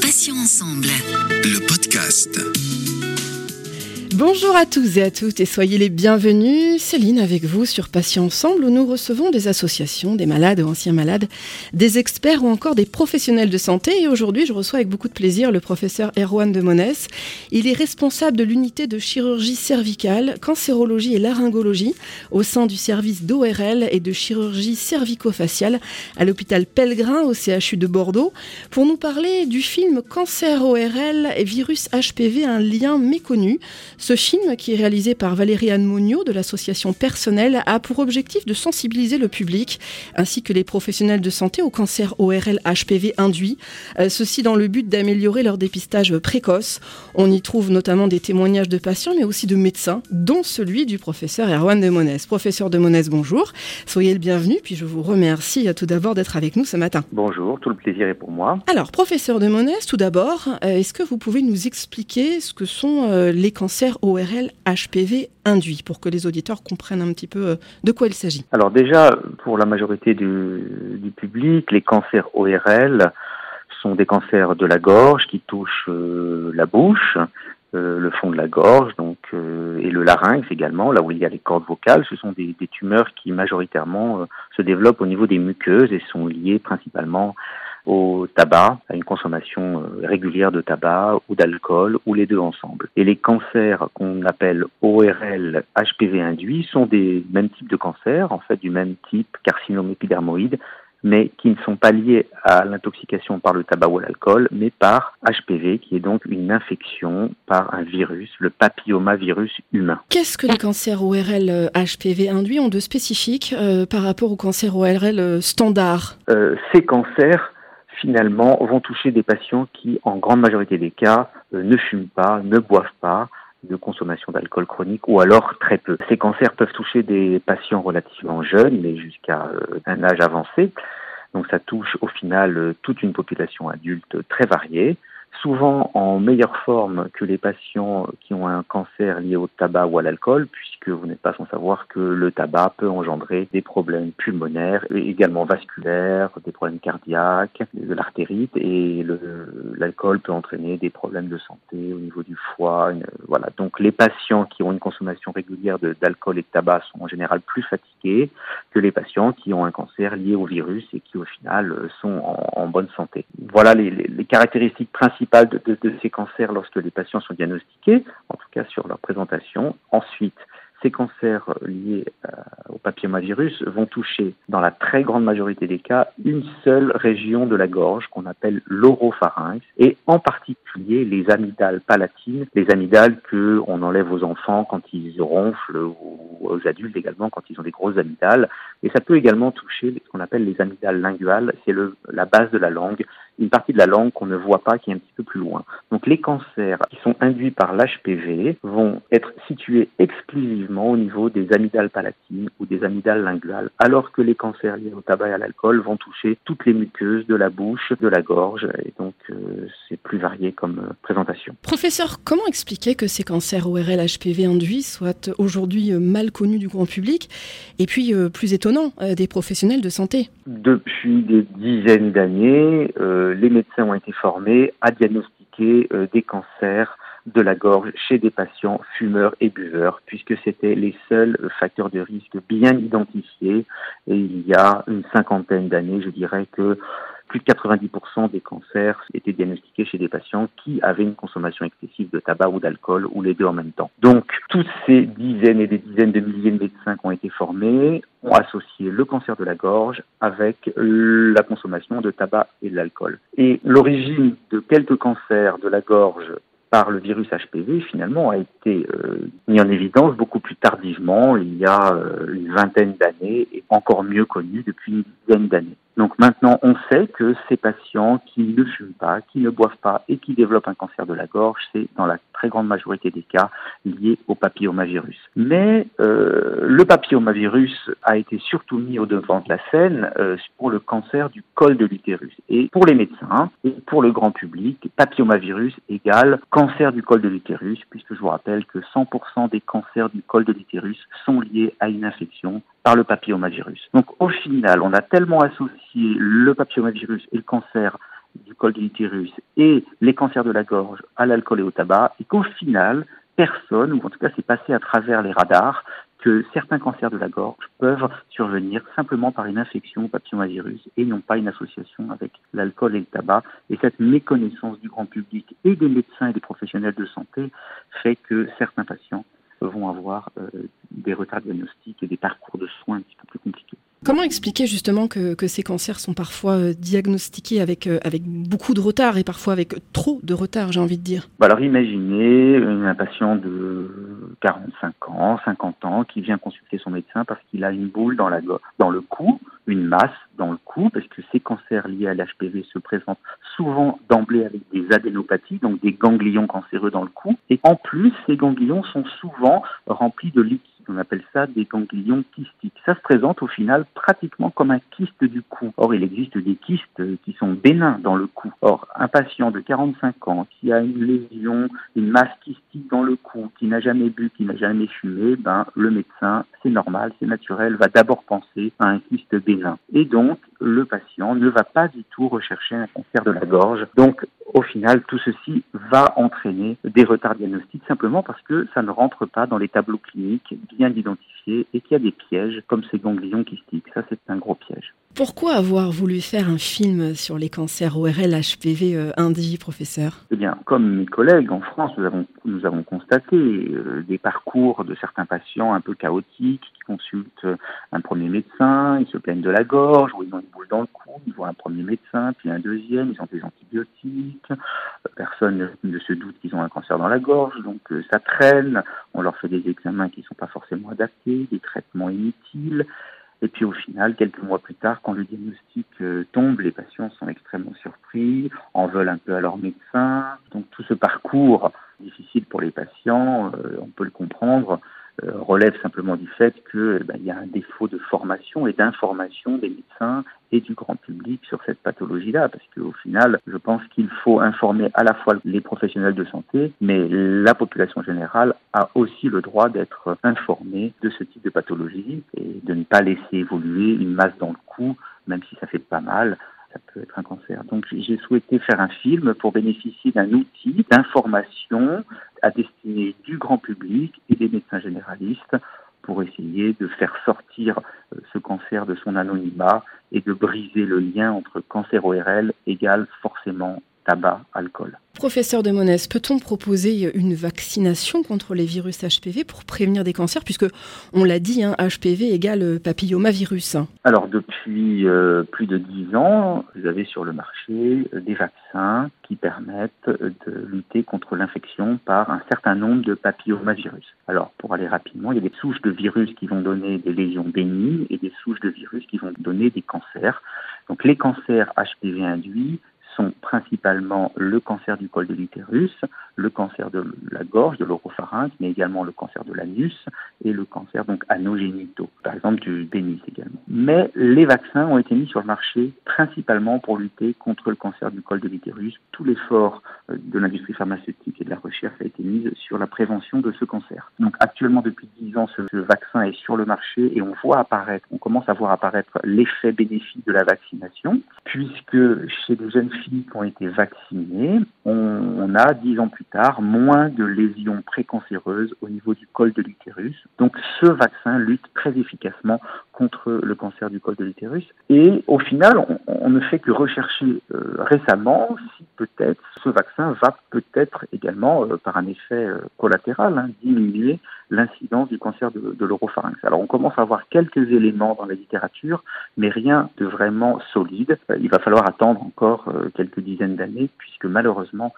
Passions ensemble. Le podcast. Bonjour à tous et à toutes et soyez les bienvenus. Céline avec vous sur Patients Ensemble où nous recevons des associations, des malades ou anciens malades, des experts ou encore des professionnels de santé. Et aujourd'hui, je reçois avec beaucoup de plaisir le professeur Erwan de Monès. Il est responsable de l'unité de chirurgie cervicale, cancérologie et laryngologie au sein du service d'ORL et de chirurgie cervico-faciale à l'hôpital Pellegrin au CHU de Bordeaux pour nous parler du film Cancer ORL et virus HPV, un lien méconnu. Ce film, qui est réalisé par Valérie Anne Monio de l'association Personnelle, a pour objectif de sensibiliser le public ainsi que les professionnels de santé au cancer ORL HPV induit, euh, ceci dans le but d'améliorer leur dépistage précoce. On y trouve notamment des témoignages de patients mais aussi de médecins, dont celui du professeur Erwan de Monès. Professeur de Monès, bonjour. Soyez le bienvenu, puis je vous remercie euh, tout d'abord d'être avec nous ce matin. Bonjour, tout le plaisir est pour moi. Alors, professeur de Monès, tout d'abord, euh, est-ce que vous pouvez nous expliquer ce que sont les cancers ORL HPV induits pour que les auditeurs comprennent un petit peu euh, de quoi il s'agit Alors déjà, pour la majorité du, public, les cancers ORL sont des cancers de la gorge qui touchent euh, la bouche, euh, le fond de la gorge, donc et le larynx également, là où il y a les cordes vocales. Ce sont des, des tumeurs qui majoritairement se développent au niveau des muqueuses et sont liées principalement au tabac, à une consommation euh, régulière de tabac ou d'alcool, ou les deux ensemble. Et les cancers qu'on appelle ORL HPV induits sont des mêmes types de cancers, en fait du même type carcinome épidermoïde, mais qui ne sont pas liés à l'intoxication par le tabac ou l'alcool, mais par HPV, qui est donc une infection par un virus, le papillomavirus humain. Qu'est-ce que les cancers ORL euh, HPV induits ont de spécifique euh, par rapport aux cancers ORL euh, standards Euh, ces cancers, finalement, vont toucher des patients qui, en grande majorité des cas, euh, ne fument pas, ne boivent pas, de consommation d'alcool chronique ou alors très peu. Ces cancers peuvent toucher des patients relativement jeunes, mais jusqu'à euh, un âge avancé. Donc ça touche au final euh, toute une population adulte très variée, souvent en meilleure forme que les patients qui ont un cancer lié au tabac ou à l'alcool, puisque vous n'êtes pas sans savoir que le tabac peut engendrer des problèmes pulmonaires, et également vasculaires, des problèmes cardiaques, de l'artérite, et l'alcool peut entraîner des problèmes de santé au niveau du foie. voilà. Donc les patients qui ont une consommation régulière d'alcool et de tabac sont en général plus fatigués que les patients qui ont un cancer lié au virus et qui au final sont en, bonne santé. Voilà les caractéristiques principales de, de- ces cancers lorsque les patients sont diagnostiqués, en tout cas sur leur présentation. Ensuite, ces cancers liés euh, au papillomavirus vont toucher, dans la très grande majorité des cas, une seule région de la gorge qu'on appelle l'oropharynx, et en particulier les amygdales palatines, les amygdales que on enlève aux enfants quand ils ronflent ou aux adultes également quand ils ont des grosses amygdales. Et ça peut également toucher ce qu'on appelle les amygdales linguales, c'est la base de la langue, une partie de la langue qu'on ne voit pas qui est un petit peu plus loin. Donc les cancers qui sont induits par l'HPV vont être situés exclusivement au niveau des amygdales palatines ou des amygdales linguales, alors que les cancers liés au tabac et à l'alcool vont toucher toutes les muqueuses de la bouche, de la gorge, et donc euh, c'est plus varié comme euh, présentation. Professeur, comment expliquer que ces cancers ORL HPV induits soient aujourd'hui euh, mal connus du grand public et puis euh, plus étonnant des professionnels de santé? Depuis des dizaines d'années, euh, les médecins ont été formés à diagnostiquer euh, des cancers de la gorge chez des patients fumeurs et buveurs, puisque c'était les seuls euh, facteurs de risque bien identifiés. Et il y a une cinquantaine d'années, je dirais que plus de 90% des cancers étaient diagnostiqués chez des patients qui avaient une consommation excessive de tabac ou d'alcool, ou les deux en même temps. Donc, toutes ces dizaines et des dizaines de milliers de médecins qui ont été formés ont associé le cancer de la gorge avec la consommation de tabac et de l'alcool. Et l'origine de quelques cancers de la gorge par le virus HPV, finalement, a été euh, mis en évidence beaucoup plus tardivement, il y a euh, une vingtaine d'années, et encore mieux connu depuis une dizaine d'années. Donc maintenant, on sait que ces patients qui ne fument pas, qui ne boivent pas et qui développent un cancer de la gorge, c'est dans la très grande majorité des cas lié au papillomavirus. Mais euh, le papillomavirus a été surtout mis au devant de la scène euh, pour le cancer du col de l'utérus. Et pour les médecins et pour le grand public, papillomavirus égale cancer du col de l'utérus, puisque je vous rappelle que 100% des cancers du col de l'utérus sont liés à une infection par le papillomavirus. Donc au final, on a tellement associé le papillomavirus et le cancer du col de l'utérus et les cancers de la gorge à l'alcool et au tabac, et qu'au final, personne, ou en tout cas c'est passé à travers les radars, que certains cancers de la gorge peuvent survenir simplement par une infection au papillomavirus et non pas une association avec l'alcool et le tabac. Et cette méconnaissance du grand public et des médecins et des professionnels de santé fait que certains patients vont avoir euh, des retards diagnostiques et des parcours de soins un petit peu plus compliqués. Comment expliquer justement que, ces cancers sont parfois euh, diagnostiqués avec, euh, avec beaucoup de retard et parfois avec trop de retard, j'ai envie de dire? Bah Alors imaginez un patient de 45 ans, 50 ans qui vient consulter son médecin parce qu'il a une boule dans, la, dans le cou, une masse dans le cou, parce que ces cancers liés à l'HPV se présentent souvent d'emblée avec des adénopathies, donc des ganglions cancéreux dans le cou. Et en plus, ces ganglions sont souvent remplis de liquide on appelle ça des ganglions kystiques. Ça se présente au final pratiquement comme un kyste du cou. Or, il existe des kystes qui sont bénins dans le cou. Or, un patient de 45 ans qui a une lésion, une masse kystique dans le cou, qui n'a jamais bu, qui n'a jamais fumé, ben, le médecin, c'est normal, c'est naturel, va d'abord penser à un kyste bénin. Et donc, le patient ne va pas du tout rechercher un cancer de la gorge. Donc, au final, tout ceci va entraîner des retards diagnostiques simplement parce que ça ne rentre pas dans les tableaux cliniques bien et qu'il y a des pièges comme ces ganglions kystiques. Ça, c'est un gros piège. Pourquoi avoir voulu faire un film sur les cancers ORL HPV euh, professeur? Eh bien, comme mes collègues en France, nous avons, constaté euh, des parcours de certains patients un peu chaotiques qui consultent un premier médecin, ils se plaignent de la gorge ou ils ont une boule dans le cou, ils voient un premier médecin, puis un deuxième, ils ont des antibiotiques, personne ne se doute qu'ils ont un cancer dans la gorge, donc euh, ça traîne, on leur fait des examens qui ne sont pas forcément adaptés, des traitements inutiles. Et puis au final, quelques mois plus tard, quand le diagnostic euh, tombe, les patients sont extrêmement surpris, en veulent un peu à leur médecin. Donc tout ce parcours difficile pour les patients, euh, on peut le comprendre, relève simplement du fait qu'il ben, y a un défaut de formation et d'information des médecins et du grand public sur cette pathologie-là, parce qu'au final, je pense qu'il faut informer à la fois les professionnels de santé, mais la population générale a aussi le droit d'être informée de ce type de pathologie et de ne pas laisser évoluer une masse dans le cou, même si ça fait pas mal, ça peut être un cancer. Donc j'ai souhaité faire un film pour bénéficier d'un outil d'information à destinée du grand public et des médecins généralistes pour essayer de faire sortir euh, ce cancer de son anonymat et de briser le lien entre cancer ORL égale forcément tabac, alcool. Professeur de Monès, peut-on proposer une vaccination contre les virus HPV pour prévenir des cancers Puisque, on l'a dit, HPV hein, égale papillomavirus? Alors, depuis euh, plus de dix ans, vous avez sur le marché euh, des vaccins qui permettent de lutter contre l'infection par un certain nombre de papillomavirus. Alors, pour aller rapidement, il y a des souches de virus qui vont donner des lésions bénignes et des souches de virus qui vont donner des cancers. Donc, les cancers HPV induits sont principalement le cancer du col de l'utérus, le cancer de la gorge, de l'oropharynx, mais également le cancer de l'anus et le cancer donc anogénitaux, par exemple du pénis également. Mais les vaccins ont été mis sur le marché principalement pour lutter contre le cancer du col de l'utérus. Tout l'effort euh, de l'industrie pharmaceutique et de la recherche a été mis sur la prévention de ce cancer. Donc actuellement depuis 10 ans, ce, vaccin est sur le marché et on voit apparaître, on commence à voir apparaître l'effet bénéfique de la vaccination, puisque chez des jeunes filles qui ont été vaccinées, on, a 10 ans plus moins de lésions précancéreuses au niveau du col de l'utérus. Donc ce vaccin lutte très efficacement contre le cancer du col de l'utérus. Et au final, on, ne fait que rechercher euh, récemment si peut-être ce vaccin va peut-être également, euh, par un effet euh, collatéral, hein, diminuer l'incidence du cancer de, de l'oropharynx. Alors on commence à avoir quelques éléments dans la littérature, mais rien de vraiment solide. Il va falloir attendre encore quelques dizaines d'années, puisque malheureusement,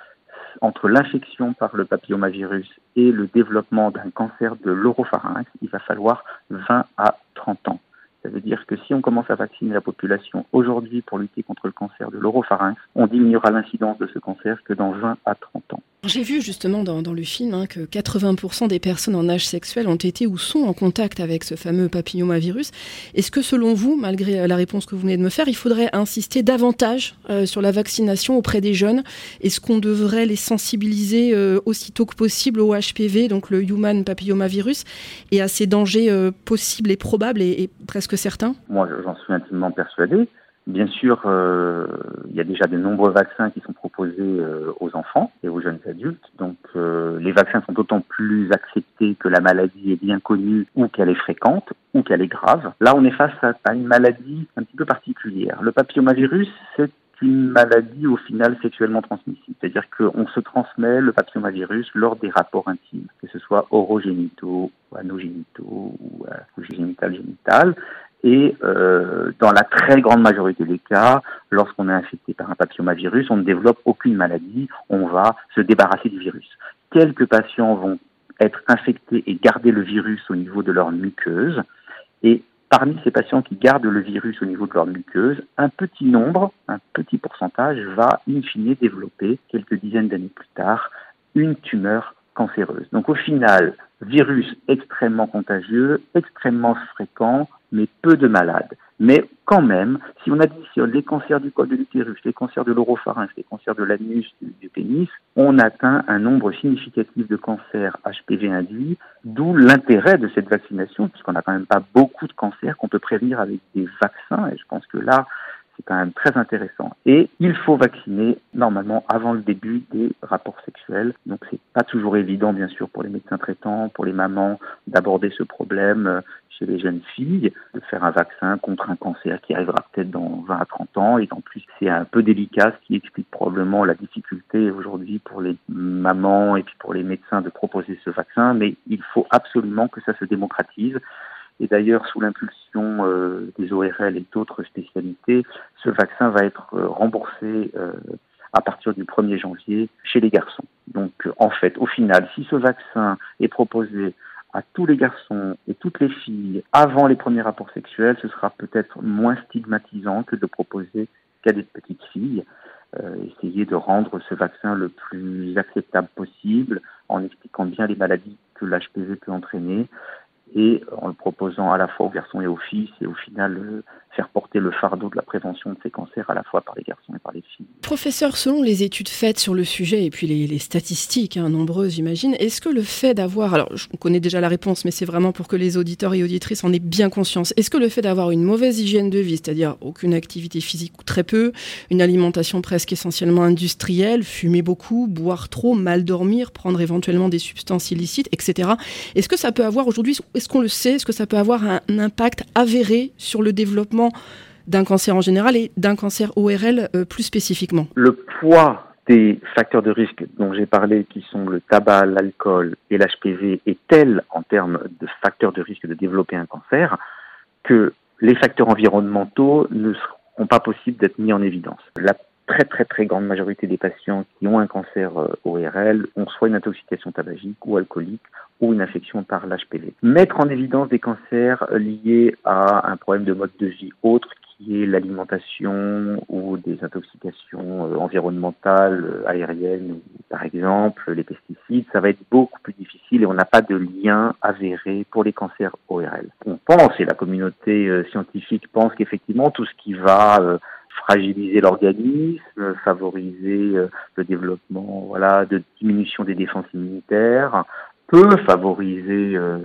entre l'infection par le papillomavirus et le développement d'un cancer de l'oropharynx, il va falloir 20 à 30 ans. Ça veut dire que si on commence à vacciner la population aujourd'hui pour lutter contre le cancer de l'oropharynx, on diminuera l'incidence de ce cancer que dans 20 à 30 ans. J'ai vu justement dans, le film hein, que 80% des personnes en âge sexuel ont été ou sont en contact avec ce fameux papillomavirus. Est-ce que selon vous, malgré la réponse que vous venez de me faire, il faudrait insister davantage euh, sur la vaccination auprès des jeunes? Est-ce qu'on devrait les sensibiliser euh, aussitôt que possible au HPV, donc le Human Papillomavirus, et à ces dangers euh, possibles et probables et presque certains Moi, j'en suis intimement persuadé. Bien sûr, euh, il y a déjà de nombreux vaccins qui sont proposés euh, aux enfants et aux jeunes adultes. Donc, euh, les vaccins sont d'autant plus acceptés que la maladie est bien connue ou qu'elle est fréquente ou qu'elle est grave. Là, on est face à, une maladie un petit peu particulière. Le papillomavirus, c'est une maladie au final sexuellement transmissible. C'est-à-dire qu'on se transmet le papillomavirus lors des rapports intimes, que ce soit orogénitaux, anogénitaux ou, génital-génital. Et euh, dans la très grande majorité des cas, lorsqu'on est infecté par un papillomavirus, on ne développe aucune maladie, on va se débarrasser du virus. Quelques patients vont être infectés et garder le virus au niveau de leur muqueuse. Et parmi ces patients qui gardent le virus au niveau de leur muqueuse, un petit nombre, un petit pourcentage va in fine développer, quelques dizaines d'années plus tard, une tumeur cancéreuse. Donc au final, virus extrêmement contagieux, extrêmement fréquent, mais peu de malades. Mais quand même, si on additionne les cancers du col de l'utérus, les cancers de l'oropharynx, les cancers de l'anus, du, pénis, on atteint un nombre significatif de cancers HPV induits, d'où l'intérêt de cette vaccination, puisqu'on n'a quand même pas beaucoup de cancers qu'on peut prévenir avec des vaccins, et je pense que là, c'est quand même très intéressant. Et il faut vacciner normalement avant le début des rapports sexuels. Donc c'est pas toujours évident, bien sûr, pour les médecins traitants, pour les mamans, d'aborder ce problème euh, chez les jeunes filles, de faire un vaccin contre un cancer qui arrivera peut-être dans 20 à 30 ans. Et en plus, c'est un peu délicat, ce qui explique probablement la difficulté aujourd'hui pour les mamans et puis pour les médecins de proposer ce vaccin. Mais il faut absolument que ça se démocratise. Et d'ailleurs, sous l'impulsion euh, des ORL et d'autres spécialités, ce vaccin va être euh, remboursé euh, à partir du 1er janvier chez les garçons. Donc, en fait, au final, si ce vaccin est proposé à tous les garçons et toutes les filles avant les premiers rapports sexuels, ce sera peut-être moins stigmatisant que de proposer qu'à des petites filles. essayer de rendre ce vaccin le plus acceptable possible en expliquant bien les maladies que l'HPV peut entraîner, et en le proposant à la fois aux garçons et aux filles, c'est au final euh, faire porter le fardeau de la prévention de ces cancers à la fois par les garçons et par les filles. Professeur, selon les études faites sur le sujet et puis les, statistiques hein, nombreuses, j'imagine, est-ce que le fait d'avoir, alors je connais déjà la réponse, mais c'est vraiment pour que les auditeurs et auditrices en aient bien conscience, est-ce que le fait d'avoir une mauvaise hygiène de vie, c'est-à-dire aucune activité physique ou très peu, une alimentation presque essentiellement industrielle, fumer beaucoup, boire trop, mal dormir, prendre éventuellement des substances illicites, etc., est-ce que ça peut avoir aujourd'hui, est-ce qu'on le sait, est-ce que ça peut avoir un impact avéré sur le développement d'un cancer en général et d'un cancer ORL euh, plus spécifiquement Le poids des facteurs de risque dont j'ai parlé, qui sont le tabac, l'alcool et l'HPV, est tel en termes de facteurs de risque de développer un cancer que les facteurs environnementaux ne seront pas possibles d'être mis en évidence. La très très très grande majorité des patients qui ont un cancer euh, ORL ont soit une intoxication tabagique ou alcoolique ou une infection par l'HPV. Mettre en évidence des cancers liés à un problème de mode de vie autre qui est l'alimentation ou des intoxications euh, environnementales, euh, aériennes, par exemple les pesticides, ça va être beaucoup plus difficile et on n'a pas de lien avéré pour les cancers ORL. On pense, et la communauté scientifique pense qu'effectivement tout ce qui va fragiliser l'organisme, favoriser euh, le développement voilà, de diminution des défenses immunitaires, peut favoriser euh,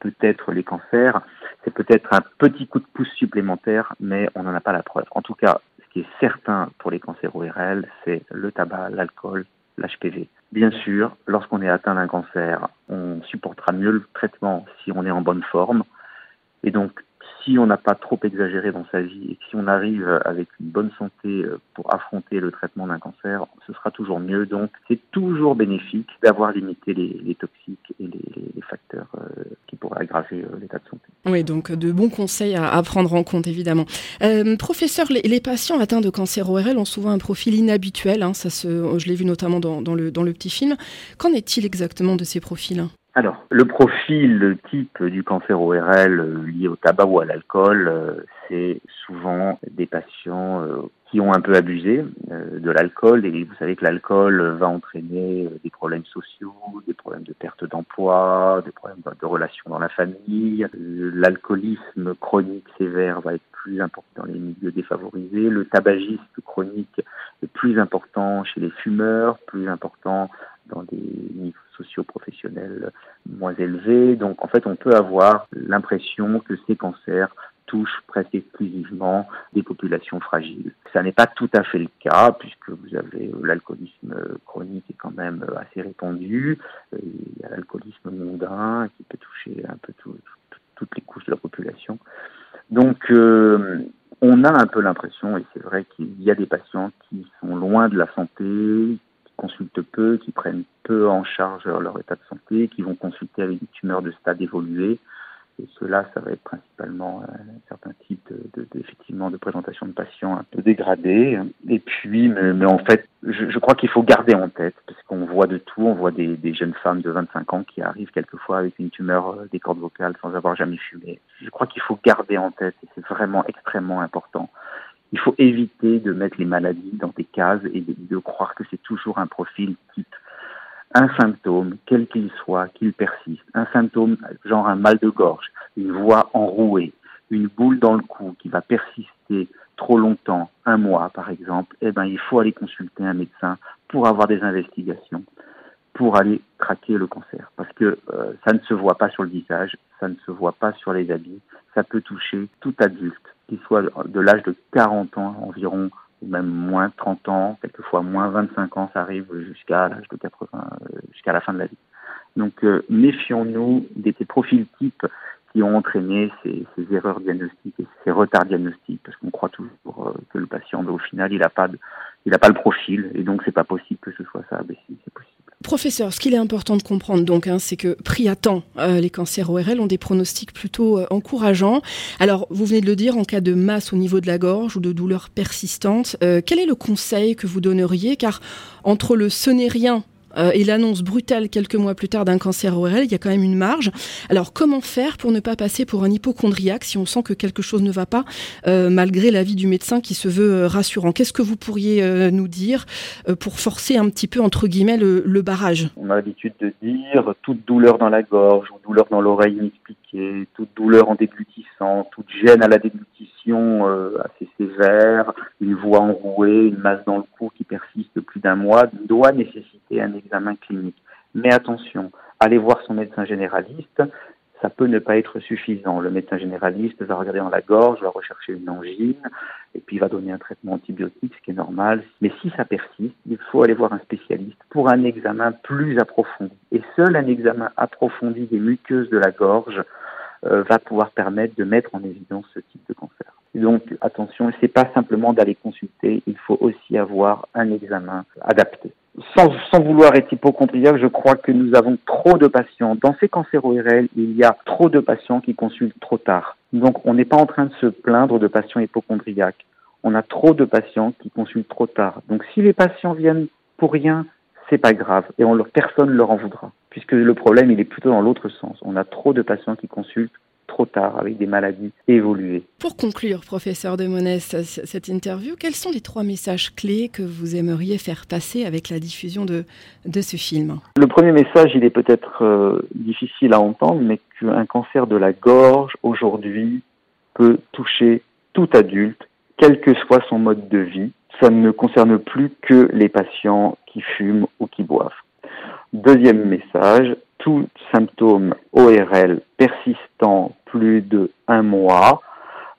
peut-être les cancers. C'est peut-être un petit coup de pouce supplémentaire, mais on n'en a pas la preuve. En tout cas, ce qui est certain pour les cancers ORL, c'est le tabac, l'alcool, l'HPV. Bien sûr, lorsqu'on est atteint d'un cancer, on supportera mieux le traitement si on est en bonne forme. Et donc, si on n'a pas trop exagéré dans sa vie et si on arrive avec une bonne santé euh, pour affronter le traitement d'un cancer, ce sera toujours mieux. Donc c'est toujours bénéfique d'avoir limité les, toxiques et les, facteurs euh, qui pourraient aggraver euh, l'état de santé. Oui, donc de bons conseils à, prendre en compte évidemment. professeur, les, patients atteints de cancer ORL ont souvent un profil inhabituel. Hein, ça je l'ai vu notamment dans le petit film. Qu'en est-il exactement de ces profils? Alors, le profil, type du cancer ORL euh, lié au tabac ou à l'alcool, euh, c'est souvent des patients euh, qui ont un peu abusé de l'alcool. Et vous savez que l'alcool va entraîner des problèmes sociaux, des problèmes de perte d'emploi, des problèmes de relations dans la famille. L'alcoolisme chronique sévère va être plus important dans les milieux défavorisés. Le tabagisme chronique est plus important chez les fumeurs, plus important dans des niveaux sociaux professionnels moins élevés. Donc en fait, on peut avoir l'impression que ces cancers touche presque exclusivement des populations fragiles. Ça n'est pas tout à fait le cas puisque vous avez euh, l'alcoolisme chronique est quand même euh, assez répandu. Euh, il y a l'alcoolisme mondain qui peut toucher un peu toutes les couches de la population. Donc on a un peu l'impression, et c'est vrai qu'il y a des patients qui sont loin de la santé, consultent peu, qui prennent peu en charge leur état de santé, qui vont consulter avec des tumeurs de stade évolué, et cela, ça va être principalement euh, un certain type de, de, effectivement de présentation de patients un peu dégradés. Et puis, mais, en fait, je, crois qu'il faut garder en tête, parce qu'on voit de tout, on voit des, des, jeunes femmes de 25 ans qui arrivent quelquefois avec une tumeur euh, des cordes vocales sans avoir jamais fumé. Je crois qu'il faut garder en tête, et c'est vraiment extrêmement important. Il faut éviter de mettre les maladies dans des cases et de, croire que c'est toujours un profil type un symptôme, quel qu'il soit, qu'il persiste, un symptôme genre un mal de gorge, une voix enrouée, une boule dans le cou qui va persister trop longtemps, un mois par exemple, eh ben il faut aller consulter un médecin pour avoir des investigations, pour aller traquer le cancer, parce que euh, ça ne se voit pas sur le visage, ça ne se voit pas sur les habits, ça peut toucher tout adulte, qu'il soit de l'âge de 40 ans environ ou même moins 30 ans, quelquefois moins 25 ans, ça arrive jusqu'à l'âge de 80, euh, jusqu'à la fin de la vie. Donc euh, méfions-nous des, profils types ont entraîné ces, erreurs diagnostiques et ces retards diagnostiques, parce qu'on croit toujours euh, que le patient, au final, il n'a pas, pas le profil, et donc c'est pas possible que ce soit ça. Mais c'est possible. Professeur, ce qu'il est important de comprendre donc, hein, c'est que pris à temps, euh, les cancers ORL ont des pronostics plutôt euh, encourageants. Alors, vous venez de le dire, en cas de masse au niveau de la gorge ou de douleurs persistantes, euh, quel est le conseil que vous donneriez? Car entre le ce n'est rien euh, et l'annonce brutale quelques mois plus tard d'un cancer ORL, il y a quand même une marge. Alors comment faire pour ne pas passer pour un hypochondriaque si on sent que quelque chose ne va pas, euh, malgré l'avis du médecin qui se veut euh, rassurant? Qu'est-ce que vous pourriez nous dire pour forcer un petit peu, entre guillemets, le, le barrage? On a l'habitude de dire toute douleur dans la gorge ou douleur dans l'oreille inexpliquée, toute douleur en déglutissant, toute gêne à la déglutition assez sévère, une voix enrouée, une masse dans le cou qui persiste plus d'un mois, doit nécessiter un examen clinique. Mais attention, aller voir son médecin généraliste, ça peut ne pas être suffisant. Le médecin généraliste va regarder dans la gorge, va rechercher une angine, et puis va donner un traitement antibiotique, ce qui est normal. Mais si ça persiste, il faut aller voir un spécialiste pour un examen plus approfondi. Et seul un examen approfondi des muqueuses de la gorge va pouvoir permettre de mettre en évidence ce type de cancer. Donc attention, c'est pas simplement d'aller consulter, il faut aussi avoir un examen adapté sans, sans, vouloir être hypochondriaque, je crois que nous avons trop de patients. Dans ces cancers ORL, il y a trop de patients qui consultent trop tard. Donc, on n'est pas en train de se plaindre de patients hypochondriaques. On a trop de patients qui consultent trop tard. Donc, si les patients viennent pour rien, c'est pas grave et on leur, personne ne leur en voudra. Puisque le problème, il est plutôt dans l'autre sens. On a trop de patients qui consultent trop tard avec des maladies évoluées. Pour conclure, professeur de Monès, cette interview, quels sont les trois messages clés que vous aimeriez faire passer avec la diffusion de, de ce film? Le premier message, il est peut-être euh, difficile à entendre, mais qu'un cancer de la gorge aujourd'hui peut toucher tout adulte, quel que soit son mode de vie. Ça ne concerne plus que les patients qui fument ou qui boivent. Deuxième message, tout symptôme ORL persistant plus de un mois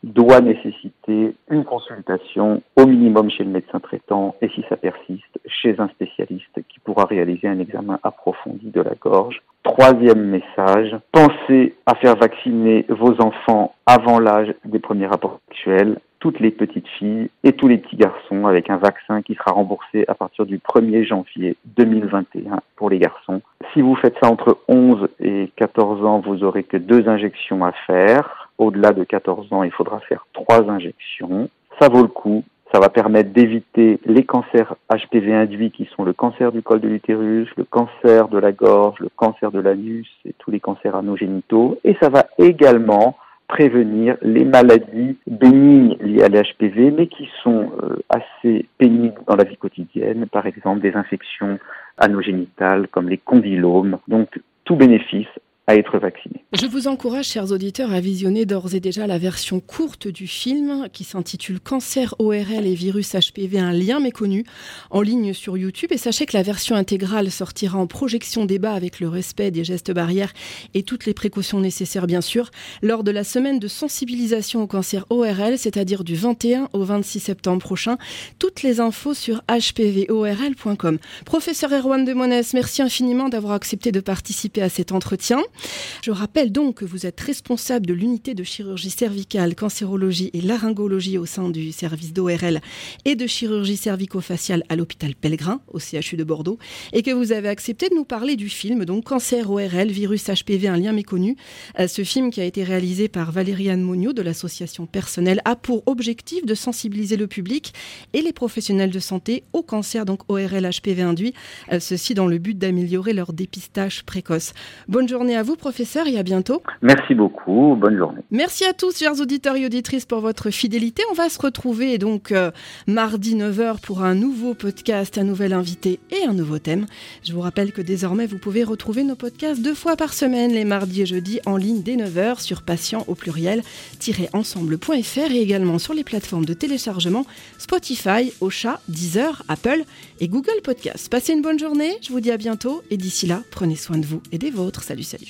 doit nécessiter une consultation au minimum chez le médecin traitant et si ça persiste, chez un spécialiste qui pourra réaliser un examen approfondi de la gorge. Troisième message, pensez à faire vacciner vos enfants avant l'âge des premiers rapports sexuels toutes les petites filles et tous les petits garçons avec un vaccin qui sera remboursé à partir du 1er janvier 2021 pour les garçons. Si vous faites ça entre 11 et 14 ans, vous aurez que deux injections à faire. Au-delà de 14 ans, il faudra faire trois injections. Ça vaut le coup. Ça va permettre d'éviter les cancers HPV induits qui sont le cancer du col de l'utérus, le cancer de la gorge, le cancer de l'anus et tous les cancers anogénitaux. Et ça va également prévenir les maladies bénignes liées à l'HPV, mais qui sont euh, assez pénibles dans la vie quotidienne, par exemple des infections anogénitales comme les condylomes. Donc tout bénéfice être vacciné. Je vous encourage, chers auditeurs, à visionner d'ores et déjà la version courte du film qui s'intitule Cancer ORL et virus HPV, un lien méconnu, en ligne sur YouTube. Et sachez que la version intégrale sortira en projection débat avec le respect des gestes barrières et toutes les précautions nécessaires, bien sûr, lors de la semaine de sensibilisation au cancer ORL, c'est-à-dire du 21 au 26 septembre prochain. Toutes les infos sur hpvorl.com. Professeur Erwan de Monès, merci infiniment d'avoir accepté de participer à cet entretien. Je rappelle donc que vous êtes responsable de l'unité de chirurgie cervicale, cancérologie et laryngologie au sein du service d'ORL et de chirurgie cervico-faciale à l'hôpital Pellegrin, au CHU de Bordeaux, et que vous avez accepté de nous parler du film, donc Cancer ORL, virus HPV, un lien méconnu. Euh, ce film qui a été réalisé par Valériane Monio de l'association Personnelle a pour objectif de sensibiliser le public et les professionnels de santé au cancer, donc ORL HPV induit, euh, ceci dans le but d'améliorer leur dépistage précoce. Bonne journée à vous professeur, et à bientôt. Merci beaucoup, bonne journée. Merci à tous, chers auditeurs et auditrices, pour votre fidélité. On va se retrouver donc euh, mardi 9h pour un nouveau podcast, un nouvel invité et un nouveau thème. Je vous rappelle que désormais, vous pouvez retrouver nos podcasts deux fois par semaine, les mardis et jeudis, en ligne dès 9h sur patient au pluriel-ensemble.fr et également sur les plateformes de téléchargement Spotify, Ocha, Deezer, Apple et Google Podcasts. Passez une bonne journée, je vous dis à bientôt et d'ici là, prenez soin de vous et des vôtres. Salut, salut.